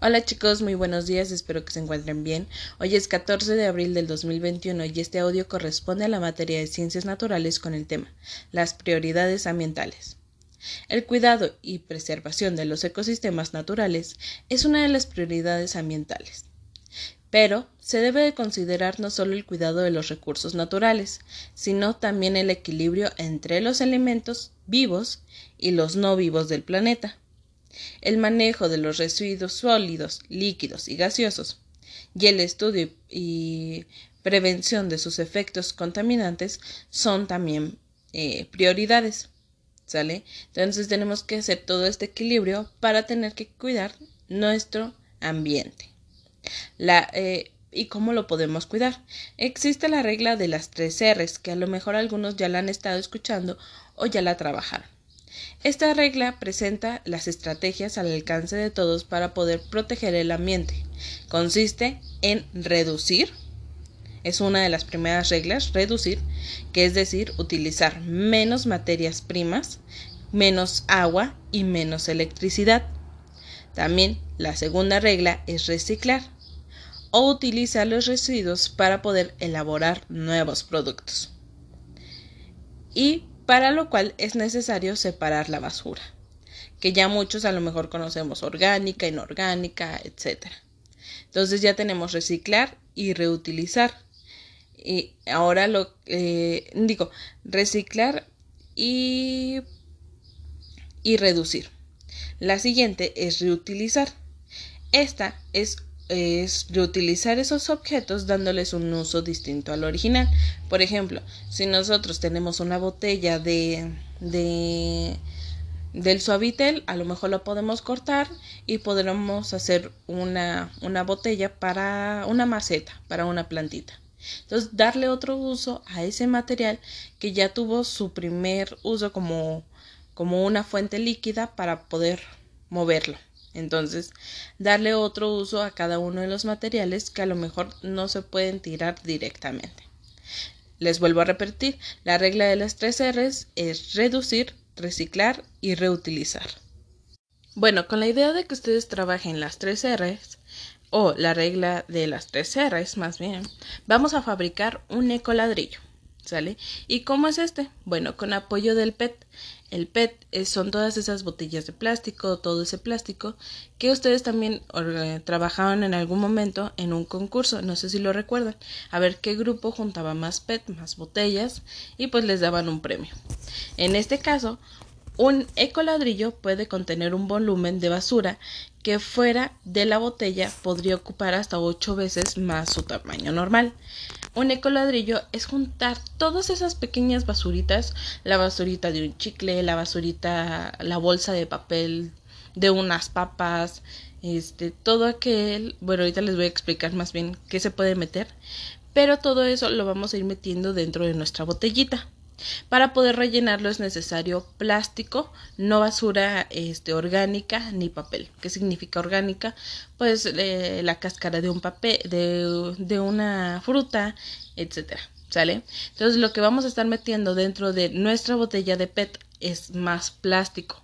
Hola chicos, muy buenos días, espero que se encuentren bien. Hoy es 14 de abril del 2021 y este audio corresponde a la materia de ciencias naturales con el tema las prioridades ambientales. El cuidado y preservación de los ecosistemas naturales es una de las prioridades ambientales. Pero se debe de considerar no solo el cuidado de los recursos naturales, sino también el equilibrio entre los elementos vivos y los no vivos del planeta el manejo de los residuos sólidos, líquidos y gaseosos, y el estudio y prevención de sus efectos contaminantes son también eh, prioridades. ¿Sale? Entonces tenemos que hacer todo este equilibrio para tener que cuidar nuestro ambiente. La, eh, ¿Y cómo lo podemos cuidar? Existe la regla de las tres R's, que a lo mejor algunos ya la han estado escuchando o ya la trabajaron. Esta regla presenta las estrategias al alcance de todos para poder proteger el ambiente. Consiste en reducir, es una de las primeras reglas, reducir, que es decir, utilizar menos materias primas, menos agua y menos electricidad. También la segunda regla es reciclar o utilizar los residuos para poder elaborar nuevos productos. Y para lo cual es necesario separar la basura, que ya muchos a lo mejor conocemos orgánica, inorgánica, etc. Entonces ya tenemos reciclar y reutilizar. Y ahora lo eh, digo, reciclar y, y reducir. La siguiente es reutilizar. Esta es es reutilizar esos objetos dándoles un uso distinto al original. Por ejemplo, si nosotros tenemos una botella de, de del suavitel, a lo mejor lo podemos cortar y podremos hacer una, una botella para una maceta, para una plantita. Entonces, darle otro uso a ese material que ya tuvo su primer uso como, como una fuente líquida para poder moverlo. Entonces, darle otro uso a cada uno de los materiales que a lo mejor no se pueden tirar directamente. Les vuelvo a repetir, la regla de las tres R's es reducir, reciclar y reutilizar. Bueno, con la idea de que ustedes trabajen las tres R's, o la regla de las tres R's más bien, vamos a fabricar un ecoladrillo. ¿Y cómo es este? Bueno, con apoyo del PET. El PET son todas esas botellas de plástico, todo ese plástico que ustedes también eh, trabajaban en algún momento en un concurso, no sé si lo recuerdan, a ver qué grupo juntaba más PET, más botellas y pues les daban un premio. En este caso, un ecoladrillo puede contener un volumen de basura que fuera de la botella podría ocupar hasta ocho veces más su tamaño normal. Un ecoladrillo es juntar todas esas pequeñas basuritas, la basurita de un chicle, la basurita, la bolsa de papel de unas papas, este, todo aquel, bueno, ahorita les voy a explicar más bien qué se puede meter, pero todo eso lo vamos a ir metiendo dentro de nuestra botellita. Para poder rellenarlo es necesario plástico, no basura este, orgánica ni papel. ¿Qué significa orgánica? Pues eh, la cáscara de un papel, de, de una fruta, etcétera. ¿Sale? Entonces lo que vamos a estar metiendo dentro de nuestra botella de PET es más plástico.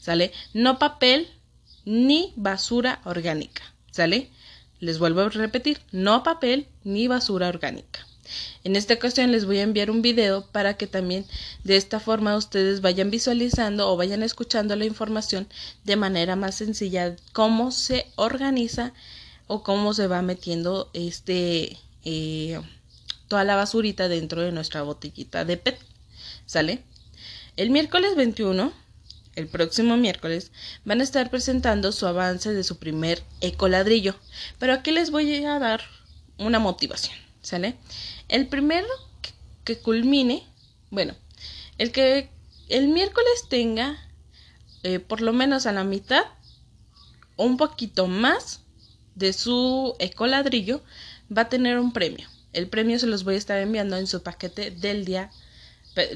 ¿Sale? No papel ni basura orgánica. ¿Sale? Les vuelvo a repetir, no papel ni basura orgánica. En esta ocasión les voy a enviar un video para que también de esta forma ustedes vayan visualizando o vayan escuchando la información de manera más sencilla cómo se organiza o cómo se va metiendo este eh, toda la basurita dentro de nuestra botellita de PET. ¿Sale? El miércoles 21 el próximo miércoles van a estar presentando su avance de su primer ecoladrillo. Pero aquí les voy a dar una motivación. ¿Sale? El primero que, culmine, bueno, el que el miércoles tenga eh, por lo menos a la mitad o un poquito más de su ecoladrillo va a tener un premio. El premio se los voy a estar enviando en su paquete del día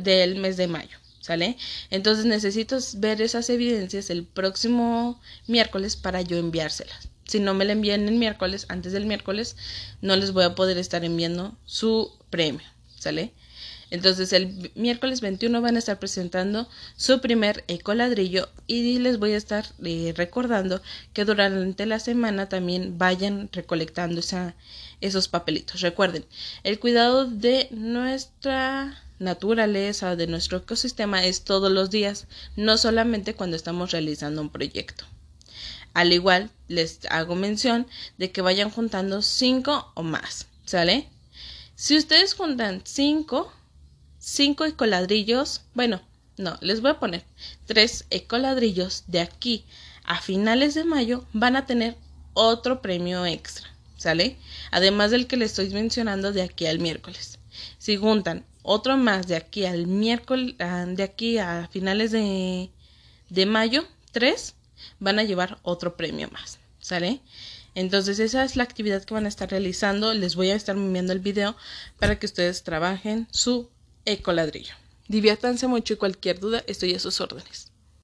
del mes de mayo. ¿Sale? Entonces necesito ver esas evidencias el próximo miércoles para yo enviárselas si no me la envían el miércoles, antes del miércoles, no les voy a poder estar enviando su premio, ¿sale? Entonces el miércoles 21 van a estar presentando su primer ecoladrillo y les voy a estar eh, recordando que durante la semana también vayan recolectando esos papelitos. Recuerden, el cuidado de nuestra naturaleza, de nuestro ecosistema es todos los días, no solamente cuando estamos realizando un proyecto. Al igual, les hago mención de que vayan juntando cinco o más, ¿sale? Si ustedes juntan cinco, cinco ecoladrillos, bueno, no, les voy a poner tres ecoladrillos de aquí a finales de mayo van a tener otro premio extra, ¿sale? Además del que les estoy mencionando de aquí al miércoles. Si juntan otro más de aquí al miércoles, ah, de aquí a finales de, de mayo, tres, van a llevar otro premio más, ¿sale? Entonces esa es la actividad que van a estar realizando. Les voy a estar enviando el video para que ustedes trabajen su ecoladrillo. Diviértanse mucho y cualquier duda estoy a sus órdenes.